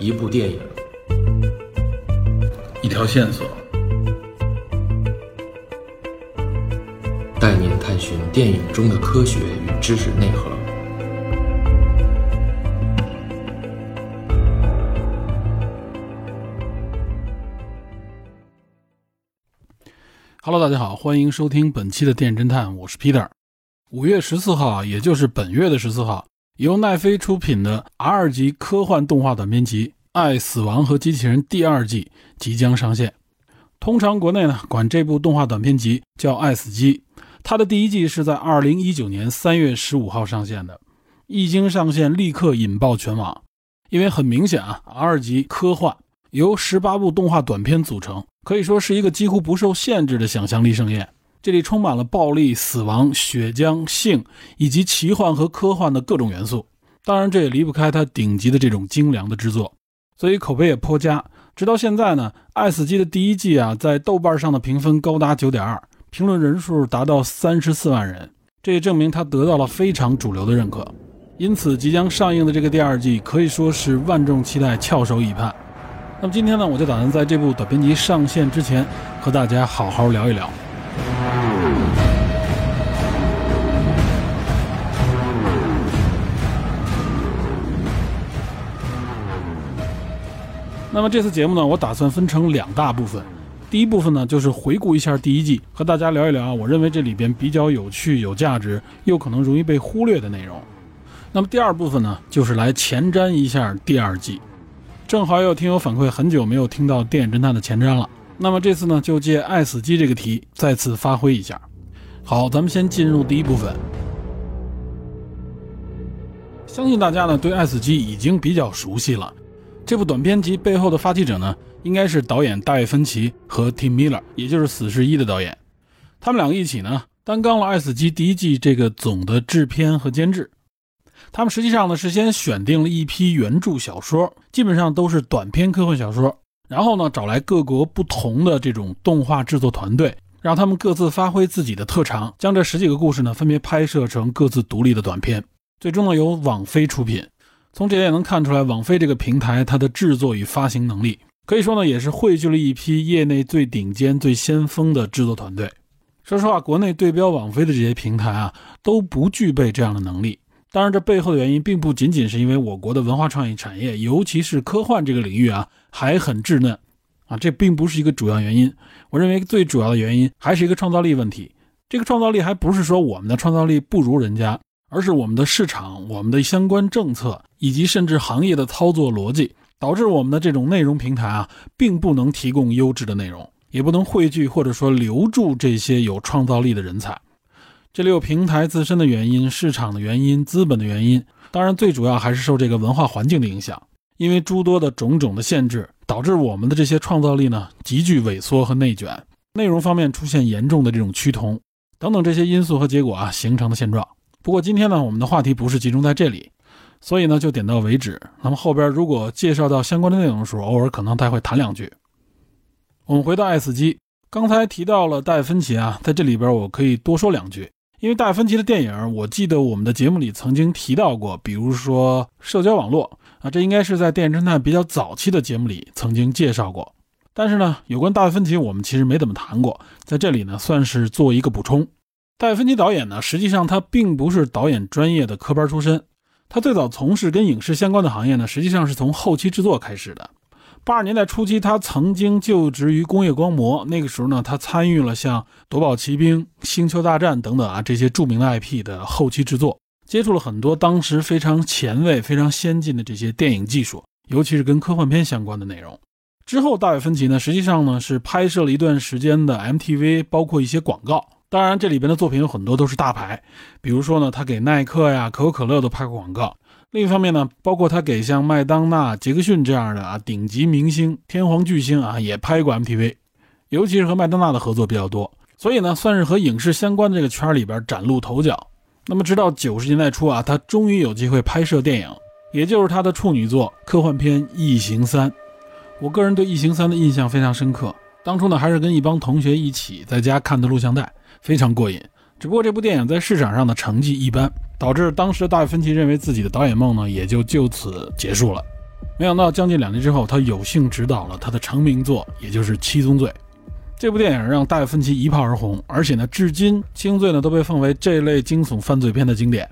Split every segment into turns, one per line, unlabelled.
一部电影，
一条线索，
带您探寻电影中的科学与知识内核。
Hello，大家好，欢迎收听本期的电影侦探，我是 Peter。五月十四号啊，也就是本月的十四号，由奈飞出品的 R 级科幻动画短片集《爱、死亡和机器人》第二季即将上线。通常国内呢管这部动画短片集叫《爱死机》，它的第一季是在二零一九年三月十五号上线的，一经上线立刻引爆全网，因为很明显啊，R 级科幻由十八部动画短片组成。可以说是一个几乎不受限制的想象力盛宴。这里充满了暴力、死亡、血浆、性以及奇幻和科幻的各种元素。当然，这也离不开它顶级的这种精良的制作，所以口碑也颇佳。直到现在呢，《爱死机》的第一季啊，在豆瓣上的评分高达九点二，评论人数达到三十四万人，这也证明它得到了非常主流的认可。因此，即将上映的这个第二季可以说是万众期待、翘首以盼。那么今天呢，我就打算在这部短片集上线之前，和大家好好聊一聊。那么这次节目呢，我打算分成两大部分。第一部分呢，就是回顾一下第一季，和大家聊一聊我认为这里边比较有趣、有价值，又可能容易被忽略的内容。那么第二部分呢，就是来前瞻一下第二季。正好有听友反馈，很久没有听到电影侦探的前瞻了。那么这次呢，就借“爱死机”这个题再次发挥一下。好，咱们先进入第一部分。相信大家呢对“爱死机”已经比较熟悉了。这部短片集背后的发起者呢，应该是导演大卫·芬奇和 Tim Miller，也就是《死侍一》的导演。他们两个一起呢，担纲了《爱死机》第一季这个总的制片和监制。他们实际上呢是先选定了一批原著小说，基本上都是短篇科幻小说，然后呢找来各国不同的这种动画制作团队，让他们各自发挥自己的特长，将这十几个故事呢分别拍摄成各自独立的短片。最终呢由网飞出品。从这也能看出来，网飞这个平台它的制作与发行能力，可以说呢也是汇聚了一批业内最顶尖、最先锋的制作团队。说实话，国内对标网飞的这些平台啊都不具备这样的能力。当然，这背后的原因并不仅仅是因为我国的文化创意产业，尤其是科幻这个领域啊，还很稚嫩啊，这并不是一个主要原因。我认为最主要的原因还是一个创造力问题。这个创造力还不是说我们的创造力不如人家，而是我们的市场、我们的相关政策以及甚至行业的操作逻辑，导致我们的这种内容平台啊，并不能提供优质的内容，也不能汇聚或者说留住这些有创造力的人才。这里有平台自身的原因、市场的原因、资本的原因，当然最主要还是受这个文化环境的影响。因为诸多的种种的限制，导致我们的这些创造力呢急剧萎缩和内卷，内容方面出现严重的这种趋同，等等这些因素和结果啊形成的现状。不过今天呢，我们的话题不是集中在这里，所以呢就点到为止。那么后边如果介绍到相关的内容的时候，偶尔可能他会谈两句。我们回到《爱死机》，刚才提到了戴芬奇啊，在这里边我可以多说两句。因为戴芬奇的电影，我记得我们的节目里曾经提到过，比如说社交网络啊，这应该是在电影侦探比较早期的节目里曾经介绍过。但是呢，有关戴芬奇，我们其实没怎么谈过，在这里呢算是做一个补充。戴芬奇导演呢，实际上他并不是导演专业的科班出身，他最早从事跟影视相关的行业呢，实际上是从后期制作开始的。八十年代初期，他曾经就职于工业光魔。那个时候呢，他参与了像《夺宝奇兵》《星球大战》等等啊这些著名的 IP 的后期制作，接触了很多当时非常前卫、非常先进的这些电影技术，尤其是跟科幻片相关的内容。之后，大卫芬奇呢，实际上呢是拍摄了一段时间的 MTV，包括一些广告。当然，这里边的作品有很多都是大牌，比如说呢，他给耐克呀、可口可乐都拍过广告。另一方面呢，包括他给像麦当娜、杰克逊这样的啊顶级明星、天皇巨星啊也拍过 MTV，尤其是和麦当娜的合作比较多，所以呢算是和影视相关的这个圈里边崭露头角。那么直到九十年代初啊，他终于有机会拍摄电影，也就是他的处女作科幻片《异形三》。我个人对《异形三》的印象非常深刻，当初呢还是跟一帮同学一起在家看的录像带，非常过瘾。只不过这部电影在市场上的成绩一般，导致当时的大卫芬奇认为自己的导演梦呢也就就此结束了。没想到将近两年之后，他有幸执导了他的成名作，也就是《七宗罪》。这部电影让大卫芬奇一炮而红，而且呢，至今《七宗罪》呢都被奉为这类惊悚犯罪片的经典。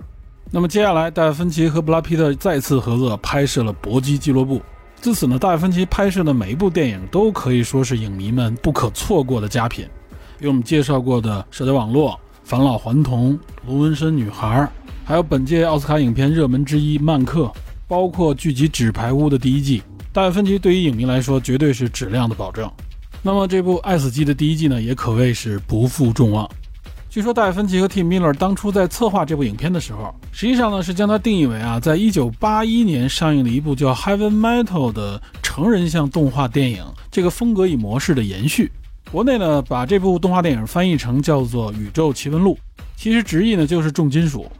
那么接下来，大卫芬奇和布拉皮特再次合作拍摄了《搏击俱乐部》。自此呢，大卫芬奇拍摄的每一部电影都可以说是影迷们不可错过的佳品。给我们介绍过的《社交网络》《返老还童》《卢纹身女孩》，还有本届奥斯卡影片热门之一《曼克》。包括剧集《纸牌屋》的第一季，大卫芬奇对于影迷来说绝对是质量的保证。那么这部《爱死机》的第一季呢，也可谓是不负众望。据说大卫芬奇和 Tim Miller 当初在策划这部影片的时候，实际上呢是将它定义为啊，在一九八一年上映的一部叫《Heaven Metal》的成人向动画电影这个风格与模式的延续。国内呢把这部动画电影翻译成叫做《宇宙奇闻录》，其实直译呢就是重金属。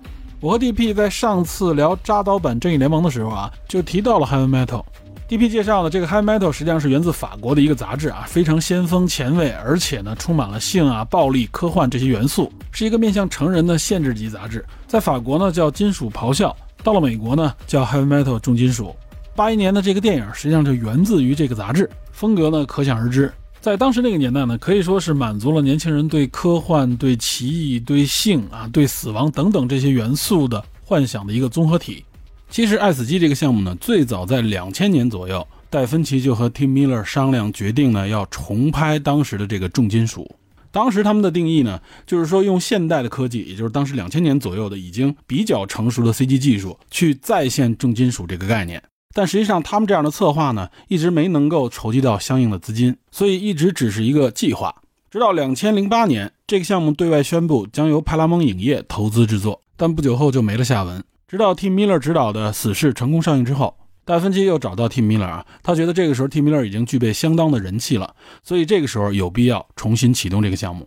我和 DP 在上次聊扎导版正义联盟的时候啊，就提到了 Heavy Metal。DP 介绍呢，这个 Heavy Metal 实际上是源自法国的一个杂志啊，非常先锋前卫，而且呢充满了性啊、暴力、科幻这些元素，是一个面向成人的限制级杂志。在法国呢叫金属咆哮，到了美国呢叫 Heavy Metal 重金属。八一年的这个电影实际上就源自于这个杂志，风格呢可想而知。在当时那个年代呢，可以说是满足了年轻人对科幻、对奇异、对性啊、对死亡等等这些元素的幻想的一个综合体。其实《爱死机》这个项目呢，最早在两千年左右，戴芬奇就和 Tim Miller 商量决定呢，要重拍当时的这个重金属。当时他们的定义呢，就是说用现代的科技，也就是当时两千年左右的已经比较成熟的 CG 技术，去再现重金属这个概念。但实际上，他们这样的策划呢，一直没能够筹集到相应的资金，所以一直只是一个计划。直到两千零八年，这个项目对外宣布将由派拉蒙影业投资制作，但不久后就没了下文。直到 Tim Miller 执导的《死侍》成功上映之后，戴芬奇又找到 Tim Miller 啊，他觉得这个时候 Tim Miller 已经具备相当的人气了，所以这个时候有必要重新启动这个项目。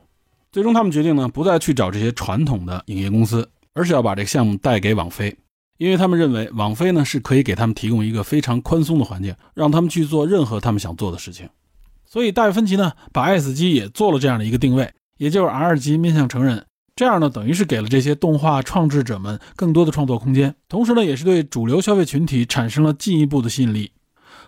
最终，他们决定呢，不再去找这些传统的影业公司，而是要把这个项目带给网飞。因为他们认为网飞呢是可以给他们提供一个非常宽松的环境，让他们去做任何他们想做的事情。所以大卫芬奇呢把 S 机也做了这样的一个定位，也就是 R 级面向成人。这样呢等于是给了这些动画创制者们更多的创作空间，同时呢也是对主流消费群体产生了进一步的吸引力。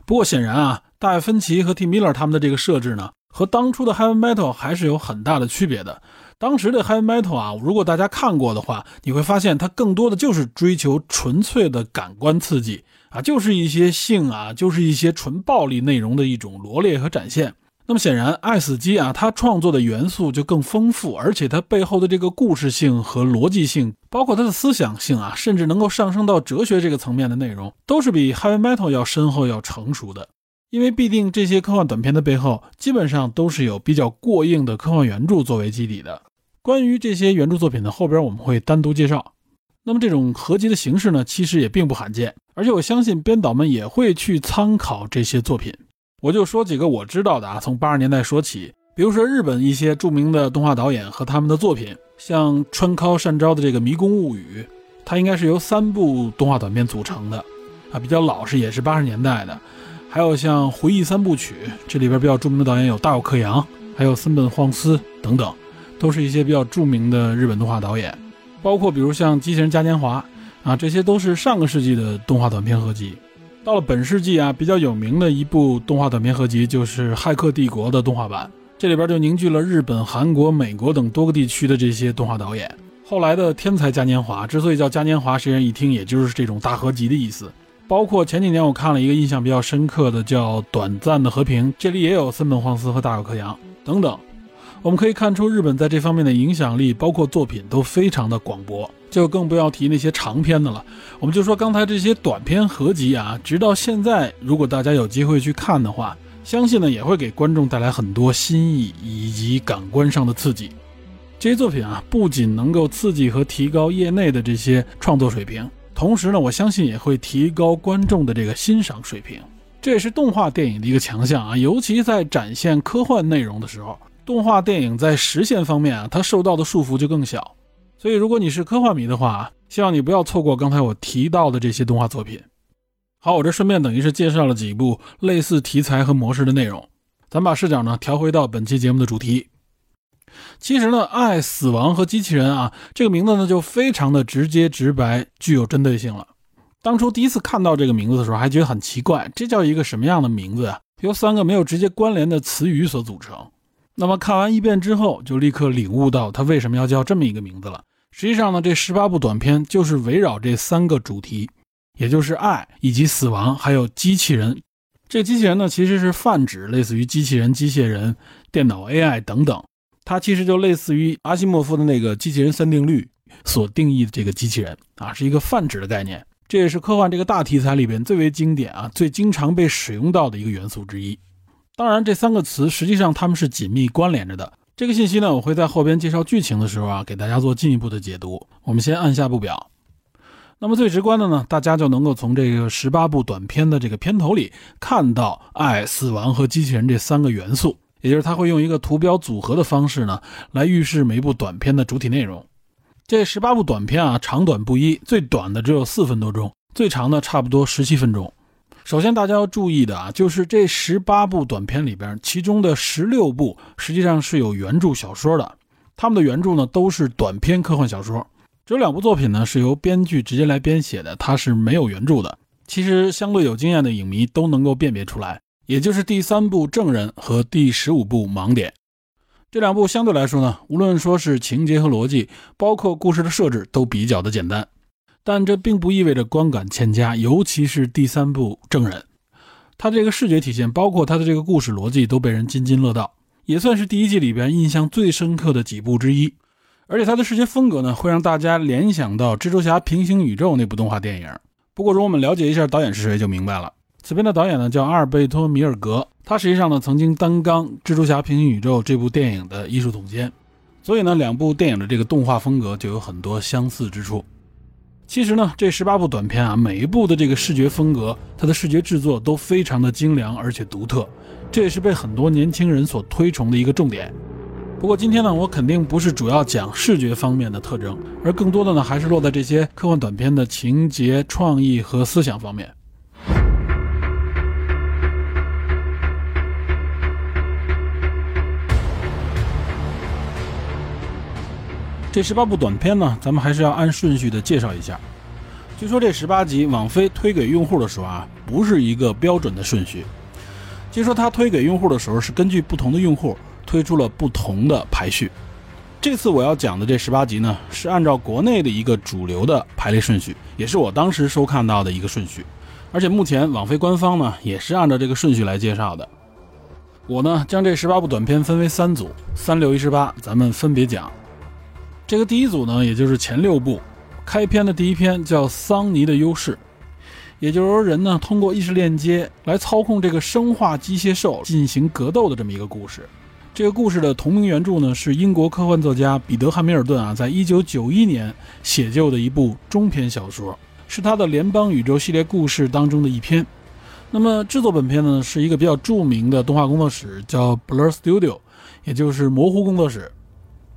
不过显然啊，大卫芬奇和 T. Miller 他们的这个设置呢和当初的 Heavy Metal 还是有很大的区别的。当时的 Heavy Metal 啊，如果大家看过的话，你会发现它更多的就是追求纯粹的感官刺激啊，就是一些性啊，就是一些纯暴力内容的一种罗列和展现。那么显然，爱死机啊，它创作的元素就更丰富，而且它背后的这个故事性和逻辑性，包括它的思想性啊，甚至能够上升到哲学这个层面的内容，都是比 Heavy Metal 要深厚、要成熟的。因为必定这些科幻短片的背后，基本上都是有比较过硬的科幻原著作为基底的。关于这些原著作品呢后边我们会单独介绍。那么这种合集的形式呢，其实也并不罕见，而且我相信编导们也会去参考这些作品。我就说几个我知道的啊，从八十年代说起，比如说日本一些著名的动画导演和他们的作品，像川尻善昭的这个《迷宫物语》，它应该是由三部动画短片组成的，啊，比较老实，也是八十年代的。还有像《回忆三部曲》，这里边比较著名的导演有大友克洋，还有森本晃司等等。都是一些比较著名的日本动画导演，包括比如像机器人嘉年华啊，这些都是上个世纪的动画短片合集。到了本世纪啊，比较有名的一部动画短片合集就是《骇客帝国》的动画版，这里边就凝聚了日本、韩国、美国等多个地区的这些动画导演。后来的天才嘉年华之所以叫嘉年华，实际上一听也就是这种大合集的意思。包括前几年我看了一个印象比较深刻的叫《短暂的和平》，这里也有森本晃司和大友克洋等等。我们可以看出，日本在这方面的影响力，包括作品都非常的广博，就更不要提那些长篇的了。我们就说刚才这些短篇合集啊，直到现在，如果大家有机会去看的话，相信呢也会给观众带来很多新意以及感官上的刺激。这些作品啊，不仅能够刺激和提高业内的这些创作水平，同时呢，我相信也会提高观众的这个欣赏水平。这也是动画电影的一个强项啊，尤其在展现科幻内容的时候。动画电影在实现方面啊，它受到的束缚就更小。所以，如果你是科幻迷的话，希望你不要错过刚才我提到的这些动画作品。好，我这顺便等于是介绍了几部类似题材和模式的内容。咱把视角呢调回到本期节目的主题。其实呢，爱、死亡和机器人啊，这个名字呢就非常的直接直白，具有针对性了。当初第一次看到这个名字的时候，还觉得很奇怪，这叫一个什么样的名字啊？由三个没有直接关联的词语所组成。那么看完一遍之后，就立刻领悟到它为什么要叫这么一个名字了。实际上呢，这十八部短片就是围绕这三个主题，也就是爱以及死亡，还有机器人。这机器人呢，其实是泛指类似于机器人、机械人、电脑 AI 等等。它其实就类似于阿西莫夫的那个机器人三定律所定义的这个机器人啊，是一个泛指的概念。这也是科幻这个大题材里边最为经典啊、最经常被使用到的一个元素之一。当然，这三个词实际上它们是紧密关联着的。这个信息呢，我会在后边介绍剧情的时候啊，给大家做进一步的解读。我们先按下不表。那么最直观的呢，大家就能够从这个十八部短片的这个片头里看到爱、死亡和机器人这三个元素，也就是它会用一个图标组合的方式呢，来预示每一部短片的主体内容。这十八部短片啊，长短不一，最短的只有四分多钟，最长的差不多十七分钟。首先，大家要注意的啊，就是这十八部短片里边，其中的十六部实际上是有原著小说的，他们的原著呢都是短篇科幻小说，只有两部作品呢是由编剧直接来编写的，它是没有原著的。其实，相对有经验的影迷都能够辨别出来，也就是第三部《证人》和第十五部《盲点》这两部相对来说呢，无论说是情节和逻辑，包括故事的设置，都比较的简单。但这并不意味着观感欠佳，尤其是第三部《证人》，它这个视觉体现，包括它的这个故事逻辑，都被人津津乐道，也算是第一季里边印象最深刻的几部之一。而且它的视觉风格呢，会让大家联想到《蜘蛛侠：平行宇宙》那部动画电影。不过，如果我们了解一下导演是谁，就明白了。此片的导演呢叫阿尔贝托·米尔格，他实际上呢曾经担纲《蜘蛛侠：平行宇宙》这部电影的艺术总监，所以呢两部电影的这个动画风格就有很多相似之处。其实呢，这十八部短片啊，每一部的这个视觉风格，它的视觉制作都非常的精良而且独特，这也是被很多年轻人所推崇的一个重点。不过今天呢，我肯定不是主要讲视觉方面的特征，而更多的呢，还是落在这些科幻短片的情节、创意和思想方面。这十八部短片呢，咱们还是要按顺序的介绍一下。据说这十八集网飞推给用户的时候啊，不是一个标准的顺序。据说他推给用户的时候是根据不同的用户推出了不同的排序。这次我要讲的这十八集呢，是按照国内的一个主流的排列顺序，也是我当时收看到的一个顺序。而且目前网飞官方呢，也是按照这个顺序来介绍的。我呢，将这十八部短片分为三组，三六一十八，咱们分别讲。这个第一组呢，也就是前六部，开篇的第一篇叫《桑尼的优势》，也就是说人呢通过意识链接来操控这个生化机械兽进行格斗的这么一个故事。这个故事的同名原著呢是英国科幻作家彼得·汉密尔顿啊在一九九一年写就的一部中篇小说，是他的联邦宇宙系列故事当中的一篇。那么制作本片呢是一个比较著名的动画工作室，叫 Blur Studio，也就是模糊工作室。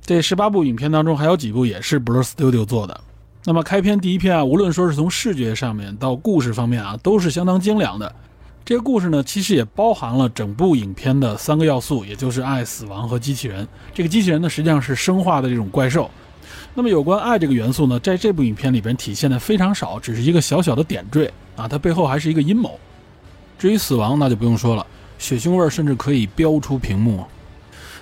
这十八部影片当中，还有几部也是 Blur Studio 做的。那么开篇第一篇啊，无论说是从视觉上面到故事方面啊，都是相当精良的。这个故事呢，其实也包含了整部影片的三个要素，也就是爱、死亡和机器人。这个机器人呢，实际上是生化的这种怪兽。那么有关爱这个元素呢，在这部影片里边体现的非常少，只是一个小小的点缀啊，它背后还是一个阴谋。至于死亡，那就不用说了，血腥味甚至可以飙出屏幕。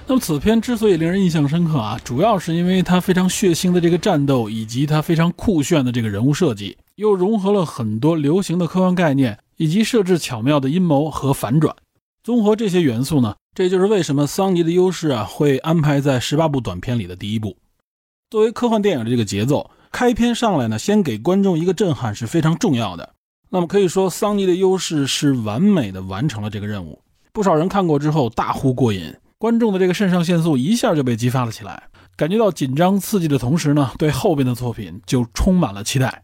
那么此片之所以令人印象深刻啊，主要是因为它非常血腥的这个战斗，以及它非常酷炫的这个人物设计，又融合了很多流行的科幻概念，以及设置巧妙的阴谋和反转。综合这些元素呢，这就是为什么桑尼的优势啊会安排在十八部短片里的第一部。作为科幻电影的这个节奏，开篇上来呢，先给观众一个震撼是非常重要的。那么可以说，桑尼的优势是完美的完成了这个任务。不少人看过之后大呼过瘾。观众的这个肾上腺素一下就被激发了起来，感觉到紧张刺激的同时呢，对后边的作品就充满了期待。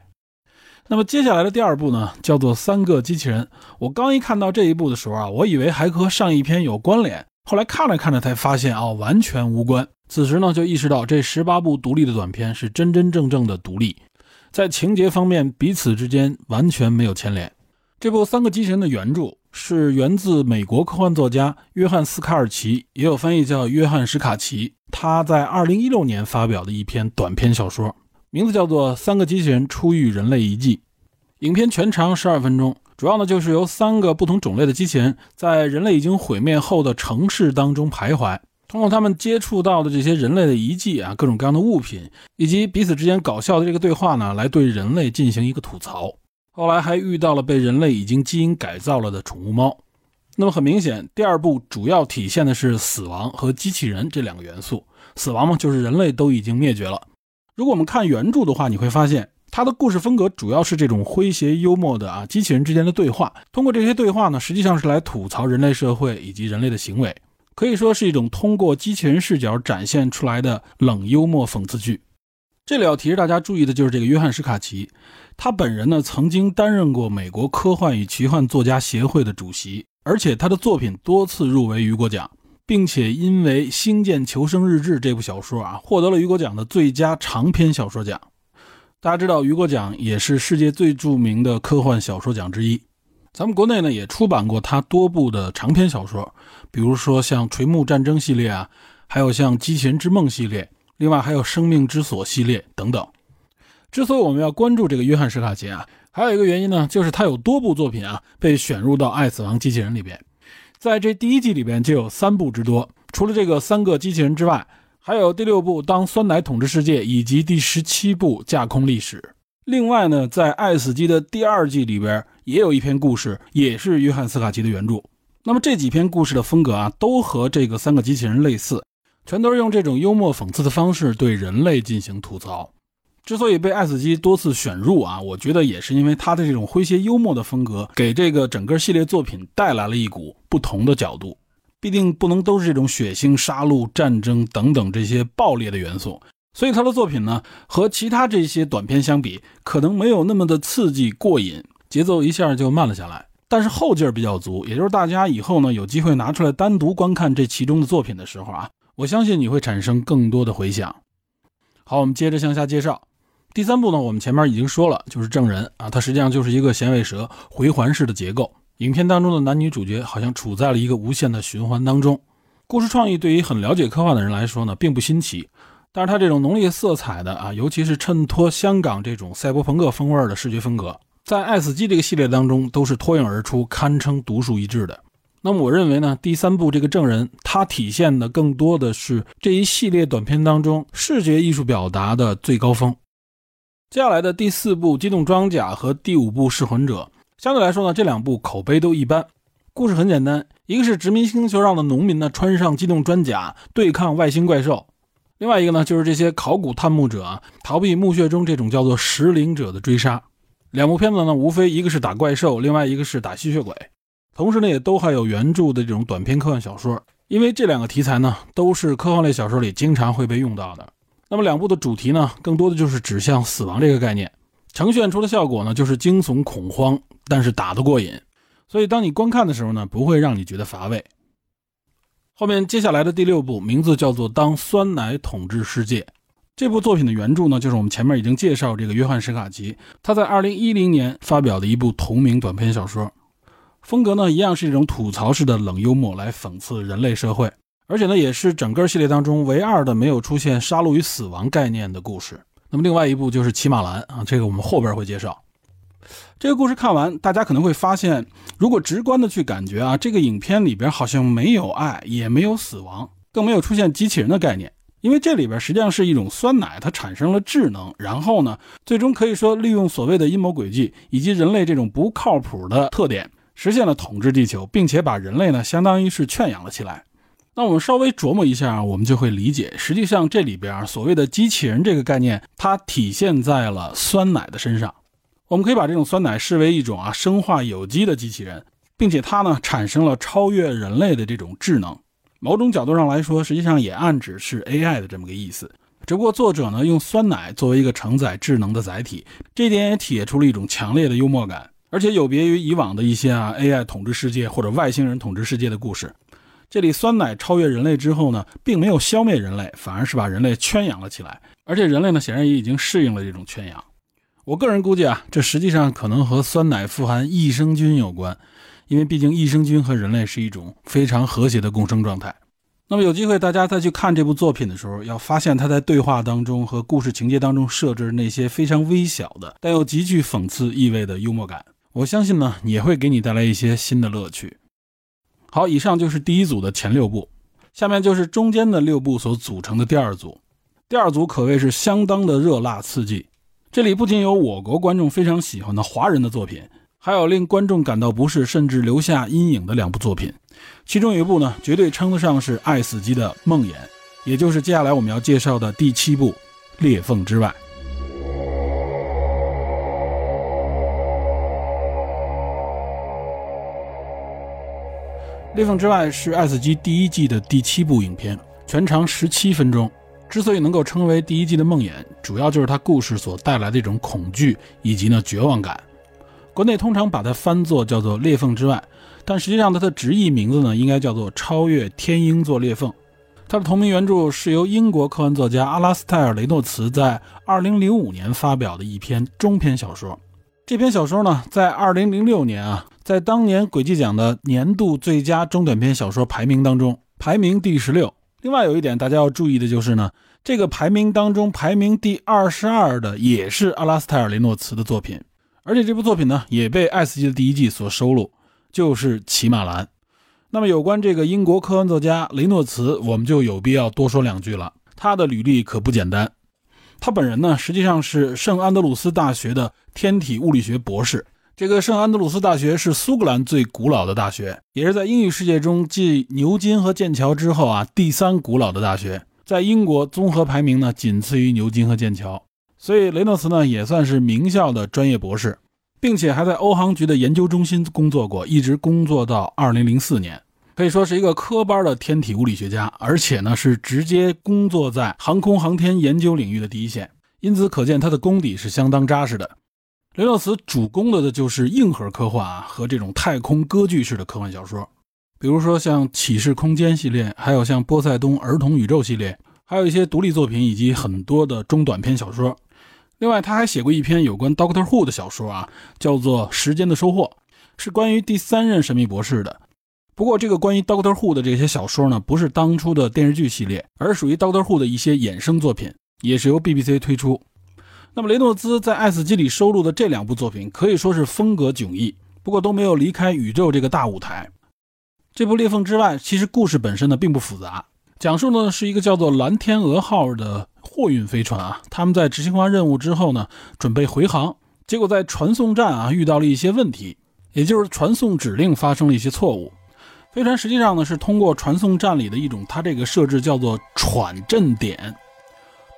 那么接下来的第二部呢，叫做《三个机器人》。我刚一看到这一部的时候啊，我以为还和上一篇有关联，后来看着看着才发现啊，完全无关。此时呢，就意识到这十八部独立的短片是真真正正的独立，在情节方面彼此之间完全没有牵连。这部《三个机器人》的原著。是源自美国科幻作家约翰斯卡尔奇，也有翻译叫约翰史卡奇。他在2016年发表的一篇短篇小说，名字叫做《三个机器人出狱人类遗迹》。影片全长十二分钟，主要呢就是由三个不同种类的机器人在人类已经毁灭后的城市当中徘徊，通过他们接触到的这些人类的遗迹啊，各种各样的物品，以及彼此之间搞笑的这个对话呢，来对人类进行一个吐槽。后来还遇到了被人类已经基因改造了的宠物猫。那么很明显，第二部主要体现的是死亡和机器人这两个元素。死亡嘛，就是人类都已经灭绝了。如果我们看原著的话，你会发现它的故事风格主要是这种诙谐幽默的啊，机器人之间的对话。通过这些对话呢，实际上是来吐槽人类社会以及人类的行为，可以说是一种通过机器人视角展现出来的冷幽默讽刺剧。这里要提示大家注意的就是这个约翰·史卡奇，他本人呢曾经担任过美国科幻与奇幻作家协会的主席，而且他的作品多次入围雨果奖。并且因为《星舰求生日志》这部小说啊，获得了雨果奖的最佳长篇小说奖。大家知道，雨果奖也是世界最著名的科幻小说奖之一。咱们国内呢，也出版过他多部的长篇小说，比如说像《垂暮战争》系列啊，还有像《机器人之梦》系列，另外还有《生命之锁》系列等等。之所以我们要关注这个约翰·史卡奇啊，还有一个原因呢，就是他有多部作品啊被选入到《爱死亡机器人》里边。在这第一季里边就有三部之多，除了这个三个机器人之外，还有第六部《当酸奶统治世界》以及第十七部《架空历史》。另外呢，在《爱死机》的第二季里边也有一篇故事，也是约翰斯卡奇的原著。那么这几篇故事的风格啊，都和这个三个机器人类似，全都是用这种幽默讽刺的方式对人类进行吐槽。之所以被爱死机多次选入啊，我觉得也是因为他的这种诙谐幽默的风格，给这个整个系列作品带来了一股不同的角度。必定不能都是这种血腥、杀戮、战争等等这些暴烈的元素，所以他的作品呢，和其他这些短片相比，可能没有那么的刺激过瘾，节奏一下就慢了下来。但是后劲儿比较足，也就是大家以后呢有机会拿出来单独观看这其中的作品的时候啊，我相信你会产生更多的回响。好，我们接着向下介绍。第三部呢，我们前面已经说了，就是证人啊，它实际上就是一个响尾蛇回环式的结构。影片当中的男女主角好像处在了一个无限的循环当中。故事创意对于很了解科幻的人来说呢，并不新奇。但是它这种浓烈色彩的啊，尤其是衬托香港这种赛博朋克风味的视觉风格，在《爱死机》这个系列当中都是脱颖而出，堪称独树一帜的。那么我认为呢，第三部这个证人，它体现的更多的是这一系列短片当中视觉艺术表达的最高峰。接下来的第四部《机动装甲》和第五部《噬魂者》，相对来说呢，这两部口碑都一般。故事很简单，一个是殖民星球上的农民呢穿上机动装甲对抗外星怪兽，另外一个呢就是这些考古探墓者啊逃避墓穴中这种叫做食灵者的追杀。两部片子呢，无非一个是打怪兽，另外一个是打吸血鬼，同时呢也都还有原著的这种短篇科幻小说，因为这两个题材呢都是科幻类小说里经常会被用到的。那么两部的主题呢，更多的就是指向死亡这个概念，呈现出的效果呢，就是惊悚恐慌，但是打得过瘾，所以当你观看的时候呢，不会让你觉得乏味。后面接下来的第六部名字叫做《当酸奶统治世界》，这部作品的原著呢，就是我们前面已经介绍这个约翰史卡奇，他在二零一零年发表的一部同名短篇小说，风格呢一样是一种吐槽式的冷幽默，来讽刺人类社会。而且呢，也是整个系列当中唯二的没有出现杀戮与死亡概念的故事。那么，另外一部就是《骑马兰》啊，这个我们后边会介绍。这个故事看完，大家可能会发现，如果直观的去感觉啊，这个影片里边好像没有爱，也没有死亡，更没有出现机器人的概念。因为这里边实际上是一种酸奶，它产生了智能，然后呢，最终可以说利用所谓的阴谋诡计以及人类这种不靠谱的特点，实现了统治地球，并且把人类呢，相当于是圈养了起来。那我们稍微琢磨一下，我们就会理解，实际上这里边所谓的机器人这个概念，它体现在了酸奶的身上。我们可以把这种酸奶视为一种啊生化有机的机器人，并且它呢产生了超越人类的这种智能。某种角度上来说，实际上也暗指是 AI 的这么个意思。只不过作者呢用酸奶作为一个承载智能的载体，这一点也体现出了一种强烈的幽默感，而且有别于以往的一些啊 AI 统治世界或者外星人统治世界的故事。这里酸奶超越人类之后呢，并没有消灭人类，反而是把人类圈养了起来。而且人类呢，显然也已经适应了这种圈养。我个人估计啊，这实际上可能和酸奶富含益生菌有关，因为毕竟益生菌和人类是一种非常和谐的共生状态。那么有机会大家再去看这部作品的时候，要发现他在对话当中和故事情节当中设置那些非常微小的但又极具讽刺意味的幽默感，我相信呢也会给你带来一些新的乐趣。好，以上就是第一组的前六部，下面就是中间的六部所组成的第二组。第二组可谓是相当的热辣刺激，这里不仅有我国观众非常喜欢的华人的作品。还有令观众感到不适甚至留下阴影的两部作品，其中一部呢，绝对称得上是爱死机的梦魇，也就是接下来我们要介绍的第七部《裂缝之外》。《裂缝之外》是爱死机第一季的第七部影片，全长十七分钟。之所以能够称为第一季的梦魇，主要就是它故事所带来的一种恐惧以及呢绝望感。国内通常把它翻作叫做《裂缝之外》，但实际上它的直译名字呢，应该叫做《超越天鹰座裂缝》。它的同名原著是由英国科幻作家阿拉斯泰尔·雷诺茨在2005年发表的一篇中篇小说。这篇小说呢，在2006年啊，在当年轨迹奖的年度最佳中短篇小说排名当中排名第十六。另外有一点大家要注意的就是呢，这个排名当中排名第二十二的也是阿拉斯泰尔·雷诺茨的作品。而且这部作品呢，也被《爱斯基》的第一季所收录，就是《骑马兰》。那么有关这个英国科幻作家雷诺茨，我们就有必要多说两句了。他的履历可不简单，他本人呢，实际上是圣安德鲁斯大学的天体物理学博士。这个圣安德鲁斯大学是苏格兰最古老的大学，也是在英语世界中继牛津和剑桥之后啊第三古老的大学。在英国综合排名呢，仅次于牛津和剑桥。所以雷诺茨呢也算是名校的专业博士，并且还在欧航局的研究中心工作过，一直工作到二零零四年，可以说是一个科班的天体物理学家，而且呢是直接工作在航空航天研究领域的第一线，因此可见他的功底是相当扎实的。雷诺茨主攻的的就是硬核科幻啊和这种太空歌剧式的科幻小说，比如说像《启示空间》系列，还有像波塞冬儿童宇宙系列，还有一些独立作品以及很多的中短篇小说。另外，他还写过一篇有关 Doctor Who 的小说啊，叫做《时间的收获》，是关于第三任神秘博士的。不过，这个关于 Doctor Who 的这些小说呢，不是当初的电视剧系列，而属于 Doctor Who 的一些衍生作品，也是由 BBC 推出。那么，雷诺兹在《爱死机》里收录的这两部作品可以说是风格迥异，不过都没有离开宇宙这个大舞台。这部《裂缝之外》其实故事本身呢并不复杂，讲述的是一个叫做“蓝天鹅号”的。货运飞船啊，他们在执行完任务之后呢，准备回航，结果在传送站啊遇到了一些问题，也就是传送指令发生了一些错误。飞船实际上呢是通过传送站里的一种它这个设置叫做喘振点，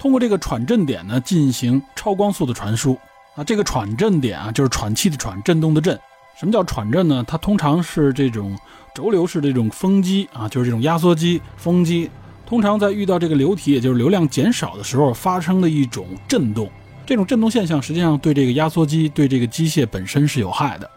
通过这个喘振点呢进行超光速的传输啊。这个喘振点啊就是喘气的喘，振动的振。什么叫喘振呢？它通常是这种轴流式的这种风机啊，就是这种压缩机、风机。通常在遇到这个流体，也就是流量减少的时候，发生的一种震动。这种震动现象实际上对这个压缩机、对这个机械本身是有害的。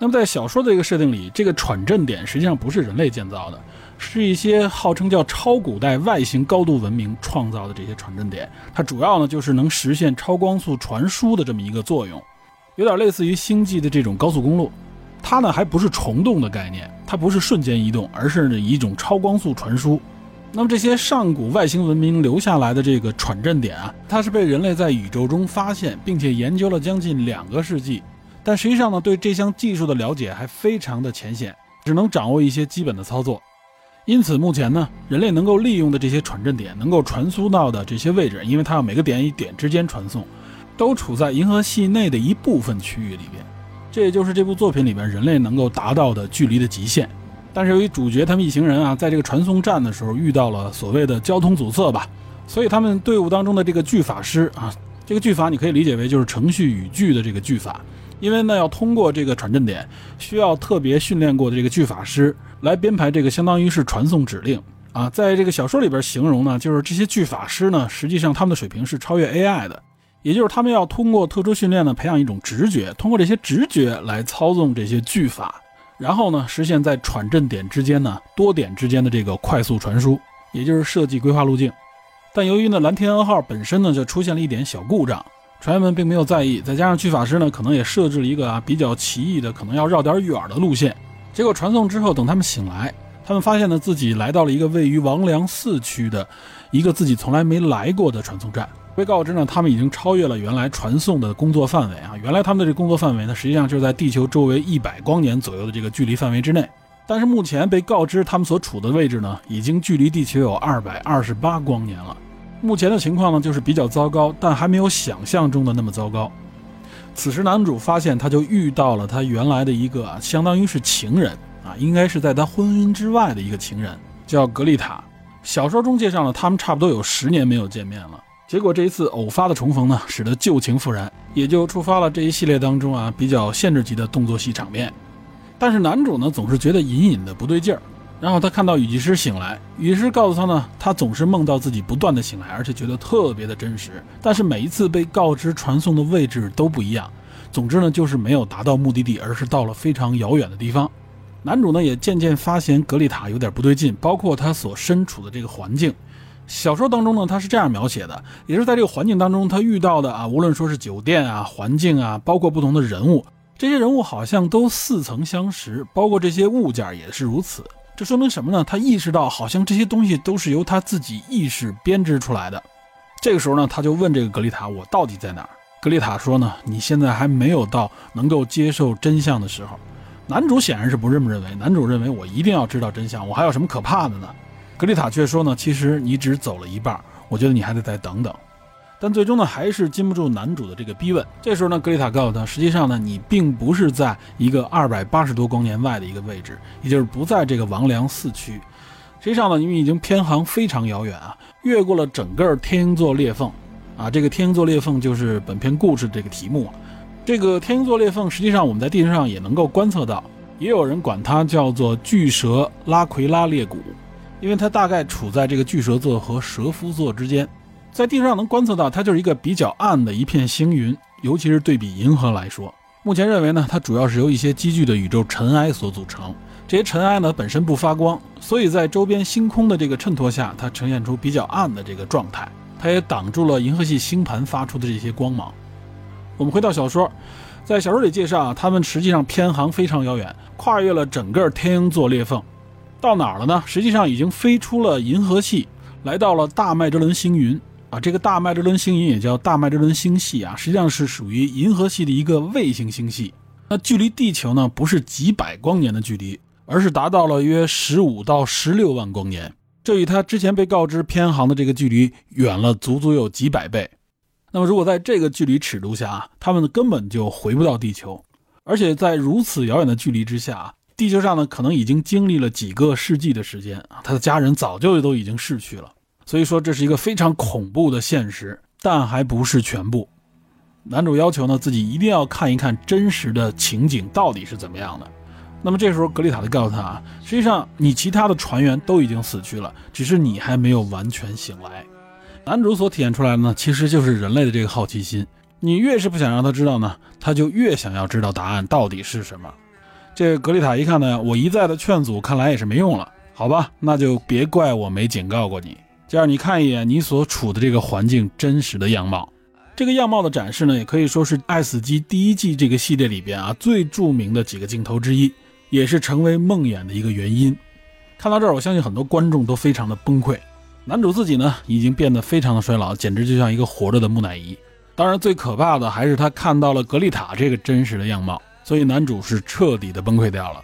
那么在小说的这个设定里，这个喘振点实际上不是人类建造的，是一些号称叫超古代外星高度文明创造的这些传振点。它主要呢就是能实现超光速传输的这么一个作用，有点类似于星际的这种高速公路。它呢还不是虫洞的概念，它不是瞬间移动，而是以一种超光速传输。那么这些上古外星文明留下来的这个喘振点啊，它是被人类在宇宙中发现，并且研究了将近两个世纪，但实际上呢，对这项技术的了解还非常的浅显，只能掌握一些基本的操作。因此，目前呢，人类能够利用的这些传振点能够传输到的这些位置，因为它要每个点与点之间传送，都处在银河系内的一部分区域里边，这也就是这部作品里边人类能够达到的距离的极限。但是由于主角他们一行人啊，在这个传送站的时候遇到了所谓的交通阻塞吧，所以他们队伍当中的这个巨法师啊，这个巨法你可以理解为就是程序语句的这个巨法，因为呢要通过这个传振点，需要特别训练过的这个巨法师来编排这个相当于是传送指令啊，在这个小说里边形容呢，就是这些巨法师呢，实际上他们的水平是超越 AI 的，也就是他们要通过特殊训练呢，培养一种直觉，通过这些直觉来操纵这些巨法。然后呢，实现在传振点之间呢多点之间的这个快速传输，也就是设计规划路径。但由于呢蓝天鹅号本身呢就出现了一点小故障，船员们并没有在意。再加上巨法师呢可能也设置了一个啊比较奇异的，可能要绕点远的路线。结果传送之后，等他们醒来，他们发现呢自己来到了一个位于王良四区的一个自己从来没来过的传送站。被告知呢，他们已经超越了原来传送的工作范围啊！原来他们的这工作范围呢，实际上就是在地球周围一百光年左右的这个距离范围之内。但是目前被告知他们所处的位置呢，已经距离地球有二百二十八光年了。目前的情况呢，就是比较糟糕，但还没有想象中的那么糟糕。此时男主发现，他就遇到了他原来的一个相当于是情人啊，应该是在他婚姻之外的一个情人，叫格丽塔。小说中介绍了他们差不多有十年没有见面了。结果这一次偶发的重逢呢，使得旧情复燃，也就触发了这一系列当中啊比较限制级的动作戏场面。但是男主呢总是觉得隐隐的不对劲儿，然后他看到雨季师醒来，雨师告诉他呢，他总是梦到自己不断的醒来，而且觉得特别的真实，但是每一次被告知传送的位置都不一样。总之呢，就是没有达到目的地，而是到了非常遥远的地方。男主呢也渐渐发现格丽塔有点不对劲，包括他所身处的这个环境。小说当中呢，他是这样描写的，也是在这个环境当中他遇到的啊，无论说是酒店啊、环境啊，包括不同的人物，这些人物好像都似曾相识，包括这些物件也是如此。这说明什么呢？他意识到好像这些东西都是由他自己意识编织出来的。这个时候呢，他就问这个格丽塔：“我到底在哪儿？”格丽塔说：“呢，你现在还没有到能够接受真相的时候。”男主显然是不这么认为，男主认为我一定要知道真相，我还有什么可怕的呢？格丽塔却说呢，其实你只走了一半，我觉得你还得再等等。但最终呢，还是禁不住男主的这个逼问。这时候呢，格丽塔告诉他，实际上呢，你并不是在一个二百八十多光年外的一个位置，也就是不在这个王良四区。实际上呢，因为已经偏航非常遥远啊，越过了整个天鹰座裂缝啊。这个天鹰座裂缝就是本片故事这个题目。这个天鹰座裂缝，实际上我们在地球上也能够观测到，也有人管它叫做巨蛇拉奎拉裂谷。因为它大概处在这个巨蛇座和蛇夫座之间，在地上能观测到，它就是一个比较暗的一片星云，尤其是对比银河来说。目前认为呢，它主要是由一些积聚的宇宙尘埃所组成。这些尘埃呢本身不发光，所以在周边星空的这个衬托下，它呈现出比较暗的这个状态。它也挡住了银河系星盘发出的这些光芒。我们回到小说，在小说里介绍啊，他们实际上偏航非常遥远，跨越了整个天鹰座裂缝。到哪儿了呢？实际上已经飞出了银河系，来到了大麦哲伦星云啊。这个大麦哲伦星云也叫大麦哲伦星系啊，实际上是属于银河系的一个卫星星系。那距离地球呢，不是几百光年的距离，而是达到了约十五到十六万光年。这与他之前被告知偏航的这个距离远了足足有几百倍。那么如果在这个距离尺度下啊，他们根本就回不到地球，而且在如此遥远的距离之下。地球上呢，可能已经经历了几个世纪的时间啊，他的家人早就都已经逝去了，所以说这是一个非常恐怖的现实，但还不是全部。男主要求呢，自己一定要看一看真实的情景到底是怎么样的。那么这时候格丽塔就告诉他啊，实际上你其他的船员都已经死去了，只是你还没有完全醒来。男主所体现出来的呢，其实就是人类的这个好奇心，你越是不想让他知道呢，他就越想要知道答案到底是什么。这格丽塔一看呢，我一再的劝阻，看来也是没用了。好吧，那就别怪我没警告过你。就让你看一眼你所处的这个环境真实的样貌。这个样貌的展示呢，也可以说是《爱死机》第一季这个系列里边啊最著名的几个镜头之一，也是成为梦魇的一个原因。看到这儿，我相信很多观众都非常的崩溃。男主自己呢，已经变得非常的衰老，简直就像一个活着的木乃伊。当然，最可怕的还是他看到了格丽塔这个真实的样貌。所以男主是彻底的崩溃掉了。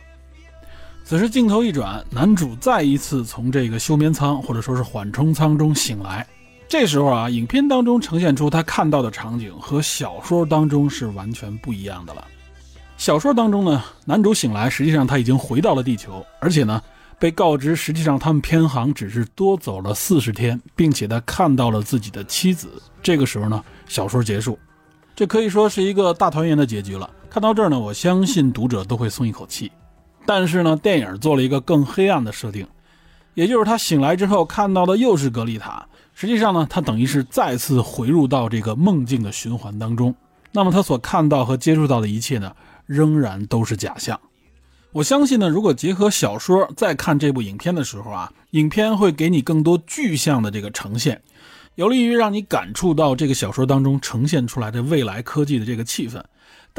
此时镜头一转，男主再一次从这个休眠舱或者说是缓冲舱中醒来。这时候啊，影片当中呈现出他看到的场景和小说当中是完全不一样的了。小说当中呢，男主醒来，实际上他已经回到了地球，而且呢，被告知实际上他们偏航只是多走了四十天，并且他看到了自己的妻子。这个时候呢，小说结束，这可以说是一个大团圆的结局了。看到这儿呢，我相信读者都会松一口气。但是呢，电影做了一个更黑暗的设定，也就是他醒来之后看到的又是格丽塔。实际上呢，他等于是再次回入到这个梦境的循环当中。那么他所看到和接触到的一切呢，仍然都是假象。我相信呢，如果结合小说再看这部影片的时候啊，影片会给你更多具象的这个呈现，有利于让你感触到这个小说当中呈现出来的未来科技的这个气氛。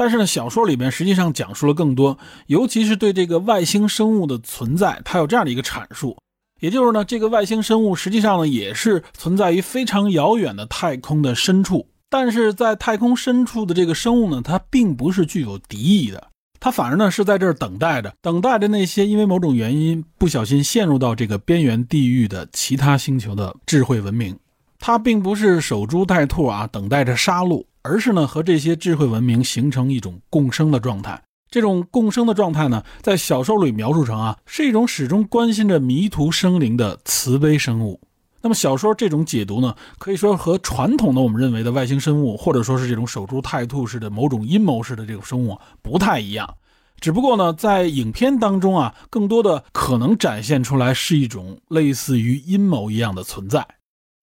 但是呢，小说里边实际上讲述了更多，尤其是对这个外星生物的存在，它有这样的一个阐述，也就是呢，这个外星生物实际上呢也是存在于非常遥远的太空的深处，但是在太空深处的这个生物呢，它并不是具有敌意的。他反而呢是在这儿等待着，等待着那些因为某种原因不小心陷入到这个边缘地域的其他星球的智慧文明。他并不是守株待兔啊，等待着杀戮，而是呢和这些智慧文明形成一种共生的状态。这种共生的状态呢，在小说里描述成啊，是一种始终关心着迷途生灵的慈悲生物。那么小说这种解读呢，可以说和传统的我们认为的外星生物，或者说是这种守株待兔式的某种阴谋式的这种生物不太一样。只不过呢，在影片当中啊，更多的可能展现出来是一种类似于阴谋一样的存在。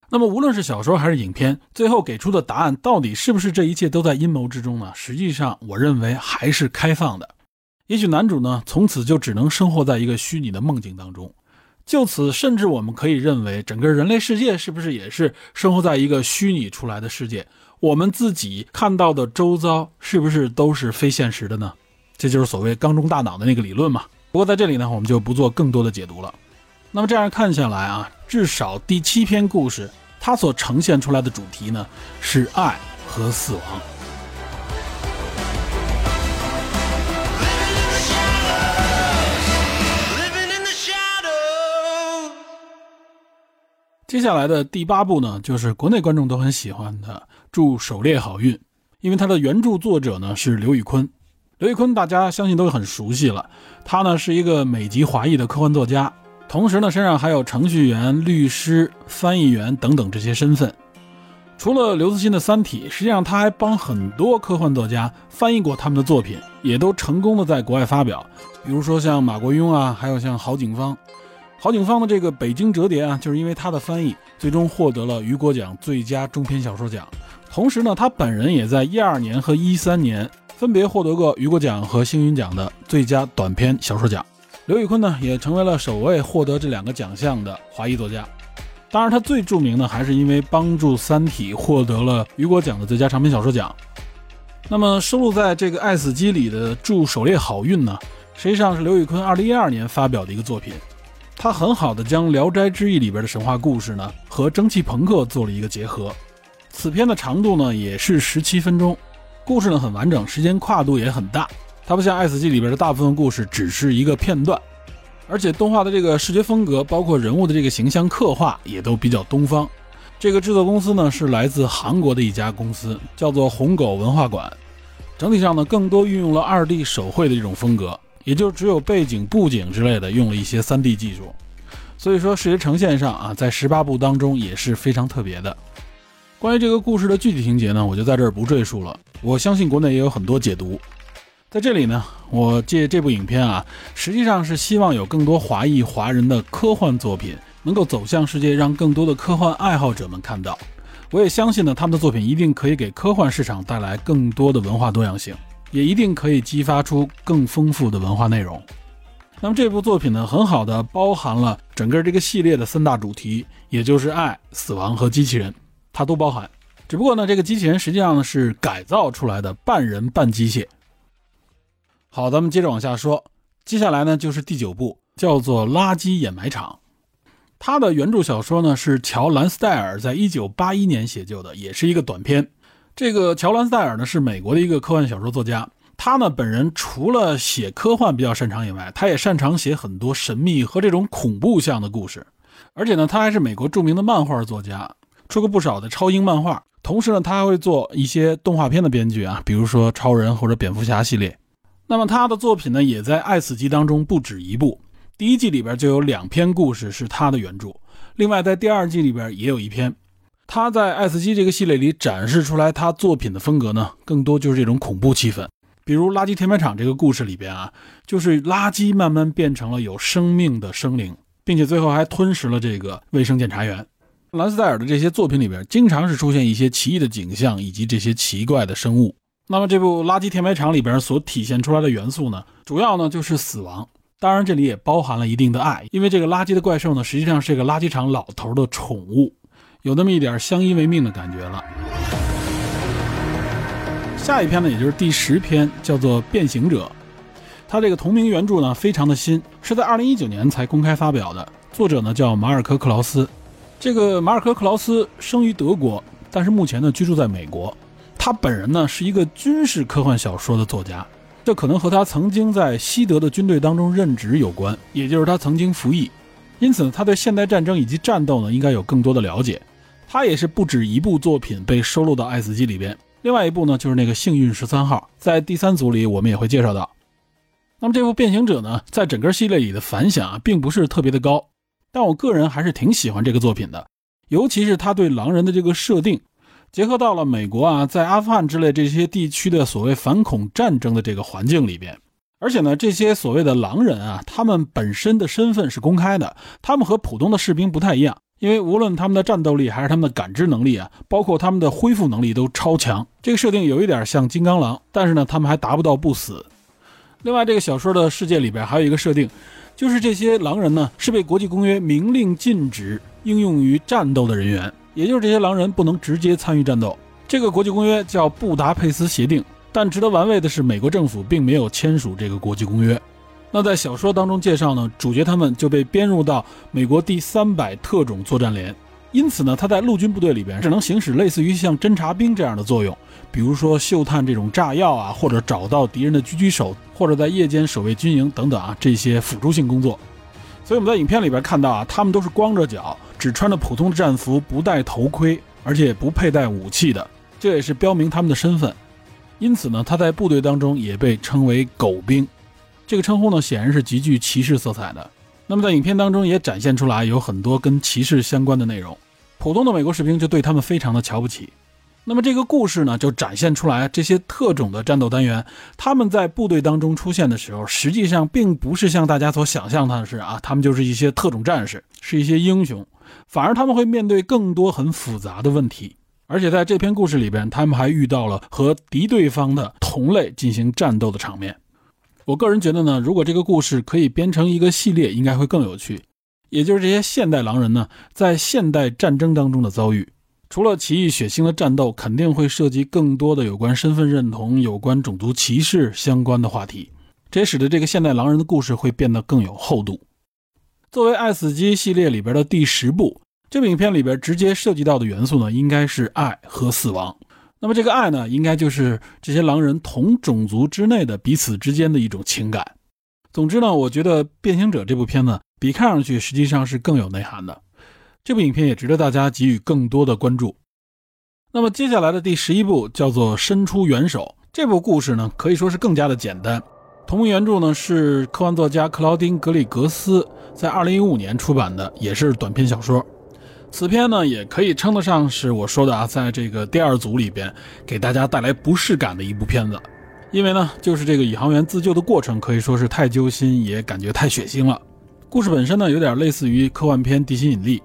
那么无论是小说还是影片，最后给出的答案到底是不是这一切都在阴谋之中呢？实际上，我认为还是开放的。也许男主呢，从此就只能生活在一个虚拟的梦境当中。就此，甚至我们可以认为，整个人类世界是不是也是生活在一个虚拟出来的世界？我们自己看到的周遭是不是都是非现实的呢？这就是所谓缸中大脑的那个理论嘛。不过在这里呢，我们就不做更多的解读了。那么这样看下来啊，至少第七篇故事它所呈现出来的主题呢，是爱和死亡。接下来的第八部呢，就是国内观众都很喜欢的《祝狩猎好运》，因为它的原著作者呢是刘宇坤。刘宇坤大家相信都很熟悉了，他呢是一个美籍华裔的科幻作家，同时呢身上还有程序员、律师、翻译员等等这些身份。除了刘慈欣的《三体》，实际上他还帮很多科幻作家翻译过他们的作品，也都成功的在国外发表。比如说像马国庸啊，还有像郝景芳。郝景芳的这个《北京折叠》啊，就是因为他的翻译，最终获得了雨果奖最佳中篇小说奖。同时呢，他本人也在一二年和一三年分别获得过雨果奖和星云奖的最佳短篇小说奖。刘宇坤呢，也成为了首位获得这两个奖项的华裔作家。当然，他最著名的还是因为帮助《三体》获得了雨果奖的最佳长篇小说奖。那么，收录在这个《爱死机》里的《祝狩猎好运》呢，实际上是刘宇坤二零一二年发表的一个作品。他很好的将《聊斋志异》里边的神话故事呢和蒸汽朋克做了一个结合。此片的长度呢也是十七分钟，故事呢很完整，时间跨度也很大。它不像《爱死机》里边的大部分故事只是一个片段，而且动画的这个视觉风格，包括人物的这个形象刻画也都比较东方。这个制作公司呢是来自韩国的一家公司，叫做红狗文化馆。整体上呢更多运用了二 D 手绘的这种风格。也就只有背景、布景之类的用了一些 3D 技术，所以说视觉呈现上啊，在十八部当中也是非常特别的。关于这个故事的具体情节呢，我就在这儿不赘述了。我相信国内也有很多解读，在这里呢，我借这部影片啊，实际上是希望有更多华裔华人的科幻作品能够走向世界，让更多的科幻爱好者们看到。我也相信呢，他们的作品一定可以给科幻市场带来更多的文化多样性。也一定可以激发出更丰富的文化内容。那么这部作品呢，很好的包含了整个这个系列的三大主题，也就是爱、死亡和机器人，它都包含。只不过呢，这个机器人实际上是改造出来的，半人半机械。好，咱们接着往下说。接下来呢就是第九部，叫做《垃圾掩埋场》。它的原著小说呢是乔·兰斯戴尔在一九八一年写就的，也是一个短篇。这个乔兰斯戴尔呢是美国的一个科幻小说作家，他呢本人除了写科幻比较擅长以外，他也擅长写很多神秘和这种恐怖向的故事，而且呢他还是美国著名的漫画作家，出过不少的超英漫画，同时呢他还会做一些动画片的编剧啊，比如说超人或者蝙蝠侠系列。那么他的作品呢也在《爱死机》当中不止一部，第一季里边就有两篇故事是他的原著，另外在第二季里边也有一篇。他在《爱斯基》这个系列里展示出来他作品的风格呢，更多就是这种恐怖气氛。比如《垃圾填埋场》这个故事里边啊，就是垃圾慢慢变成了有生命的生灵，并且最后还吞噬了这个卫生检查员。兰斯戴尔的这些作品里边，经常是出现一些奇异的景象以及这些奇怪的生物。那么这部《垃圾填埋场》里边所体现出来的元素呢，主要呢就是死亡，当然这里也包含了一定的爱，因为这个垃圾的怪兽呢，实际上是个垃圾场老头的宠物。有那么一点相依为命的感觉了。下一篇呢，也就是第十篇，叫做《变形者》。它这个同名原著呢，非常的新，是在二零一九年才公开发表的。作者呢叫马尔科·克劳斯。这个马尔科·克劳斯生于德国，但是目前呢居住在美国。他本人呢是一个军事科幻小说的作家，这可能和他曾经在西德的军队当中任职有关，也就是他曾经服役。因此呢，他对现代战争以及战斗呢应该有更多的了解。他也是不止一部作品被收录到《爱死机》里边，另外一部呢就是那个《幸运十三号》，在第三组里我们也会介绍到。那么这部《变形者》呢，在整个系列里的反响啊，并不是特别的高，但我个人还是挺喜欢这个作品的，尤其是他对狼人的这个设定，结合到了美国啊，在阿富汗之类这些地区的所谓反恐战争的这个环境里边，而且呢，这些所谓的狼人啊，他们本身的身份是公开的，他们和普通的士兵不太一样，因为无论他们的战斗力还是他们的感知能力啊，包括他们的恢复能力都超强。这个设定有一点像金刚狼，但是呢，他们还达不到不死。另外，这个小说的世界里边还有一个设定，就是这些狼人呢是被国际公约明令禁止应用于战斗的人员，也就是这些狼人不能直接参与战斗。这个国际公约叫布达佩斯协定，但值得玩味的是，美国政府并没有签署这个国际公约。那在小说当中介绍呢，主角他们就被编入到美国第三百特种作战连。因此呢，他在陆军部队里边只能行使类似于像侦察兵这样的作用，比如说嗅探这种炸药啊，或者找到敌人的狙击手，或者在夜间守卫军营等等啊这些辅助性工作。所以我们在影片里边看到啊，他们都是光着脚，只穿着普通的战服，不戴头盔，而且不佩戴武器的，这也是标明他们的身份。因此呢，他在部队当中也被称为“狗兵”，这个称呼呢显然是极具歧视色彩的。那么在影片当中也展现出来有很多跟歧视相关的内容，普通的美国士兵就对他们非常的瞧不起。那么这个故事呢，就展现出来这些特种的战斗单元，他们在部队当中出现的时候，实际上并不是像大家所想象的是啊，他们就是一些特种战士，是一些英雄，反而他们会面对更多很复杂的问题。而且在这篇故事里边，他们还遇到了和敌对方的同类进行战斗的场面。我个人觉得呢，如果这个故事可以编成一个系列，应该会更有趣。也就是这些现代狼人呢，在现代战争当中的遭遇，除了奇异血腥的战斗，肯定会涉及更多的有关身份认同、有关种族歧视相关的话题。这也使得这个现代狼人的故事会变得更有厚度。作为《爱死机》系列里边的第十部，这部影片里边直接涉及到的元素呢，应该是爱和死亡。那么这个爱呢，应该就是这些狼人同种族之内的彼此之间的一种情感。总之呢，我觉得《变形者》这部片子比看上去实际上是更有内涵的。这部影片也值得大家给予更多的关注。那么接下来的第十一部叫做《伸出援手》，这部故事呢可以说是更加的简单。同名原著呢是科幻作家克劳丁·格里格斯在2015年出版的，也是短篇小说。此片呢，也可以称得上是我说的啊，在这个第二组里边给大家带来不适感的一部片子，因为呢，就是这个宇航员自救的过程可以说是太揪心，也感觉太血腥了。故事本身呢，有点类似于科幻片《地心引力》。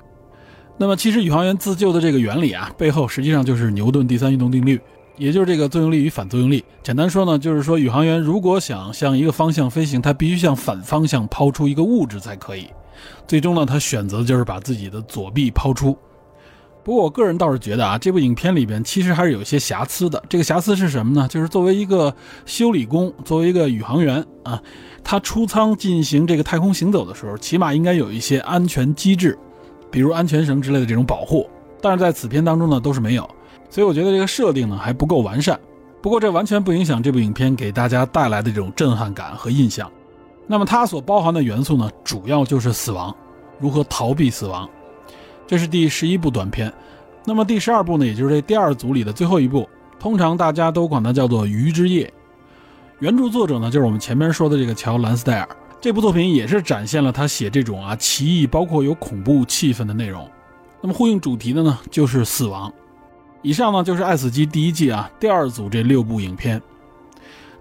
那么，其实宇航员自救的这个原理啊，背后实际上就是牛顿第三运动定律，也就是这个作用力与反作用力。简单说呢，就是说宇航员如果想向一个方向飞行，他必须向反方向抛出一个物质才可以。最终呢，他选择就是把自己的左臂抛出。不过我个人倒是觉得啊，这部影片里边其实还是有一些瑕疵的。这个瑕疵是什么呢？就是作为一个修理工，作为一个宇航员啊，他出舱进行这个太空行走的时候，起码应该有一些安全机制，比如安全绳之类的这种保护。但是在此片当中呢，都是没有。所以我觉得这个设定呢还不够完善。不过这完全不影响这部影片给大家带来的这种震撼感和印象。那么它所包含的元素呢，主要就是死亡，如何逃避死亡。这是第十一部短片。那么第十二部呢，也就是这第二组里的最后一部，通常大家都管它叫做《鱼之夜》。原著作者呢，就是我们前面说的这个乔·兰斯戴尔。这部作品也是展现了他写这种啊奇异，包括有恐怖气氛的内容。那么呼应主题的呢，就是死亡。以上呢，就是《爱死机》第一季啊第二组这六部影片。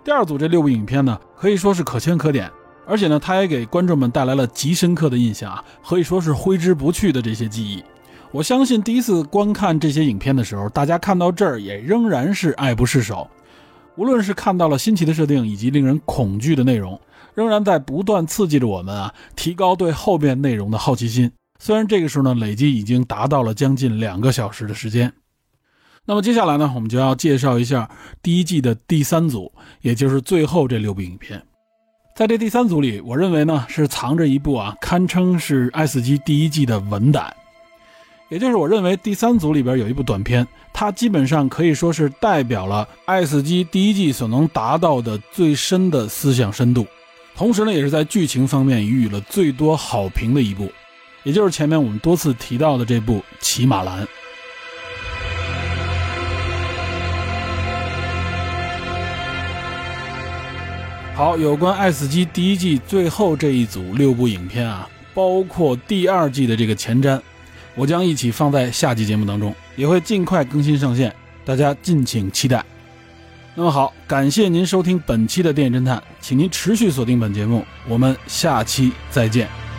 第二组这六部影片呢，可以说是可圈可点。而且呢，它也给观众们带来了极深刻的印象啊，可以说是挥之不去的这些记忆。我相信第一次观看这些影片的时候，大家看到这儿也仍然是爱不释手。无论是看到了新奇的设定以及令人恐惧的内容，仍然在不断刺激着我们啊，提高对后边内容的好奇心。虽然这个时候呢，累计已经达到了将近两个小时的时间。那么接下来呢，我们就要介绍一下第一季的第三组，也就是最后这六部影片。在这第三组里，我认为呢是藏着一部啊，堪称是《爱斯基》第一季的文胆。也就是我认为第三组里边有一部短片，它基本上可以说是代表了《爱斯基》第一季所能达到的最深的思想深度，同时呢，也是在剧情方面予以了最多好评的一部，也就是前面我们多次提到的这部《骑马兰》。好，有关《爱死机》第一季最后这一组六部影片啊，包括第二季的这个前瞻，我将一起放在下期节目当中，也会尽快更新上线，大家敬请期待。那么好，感谢您收听本期的电影侦探，请您持续锁定本节目，我们下期再见。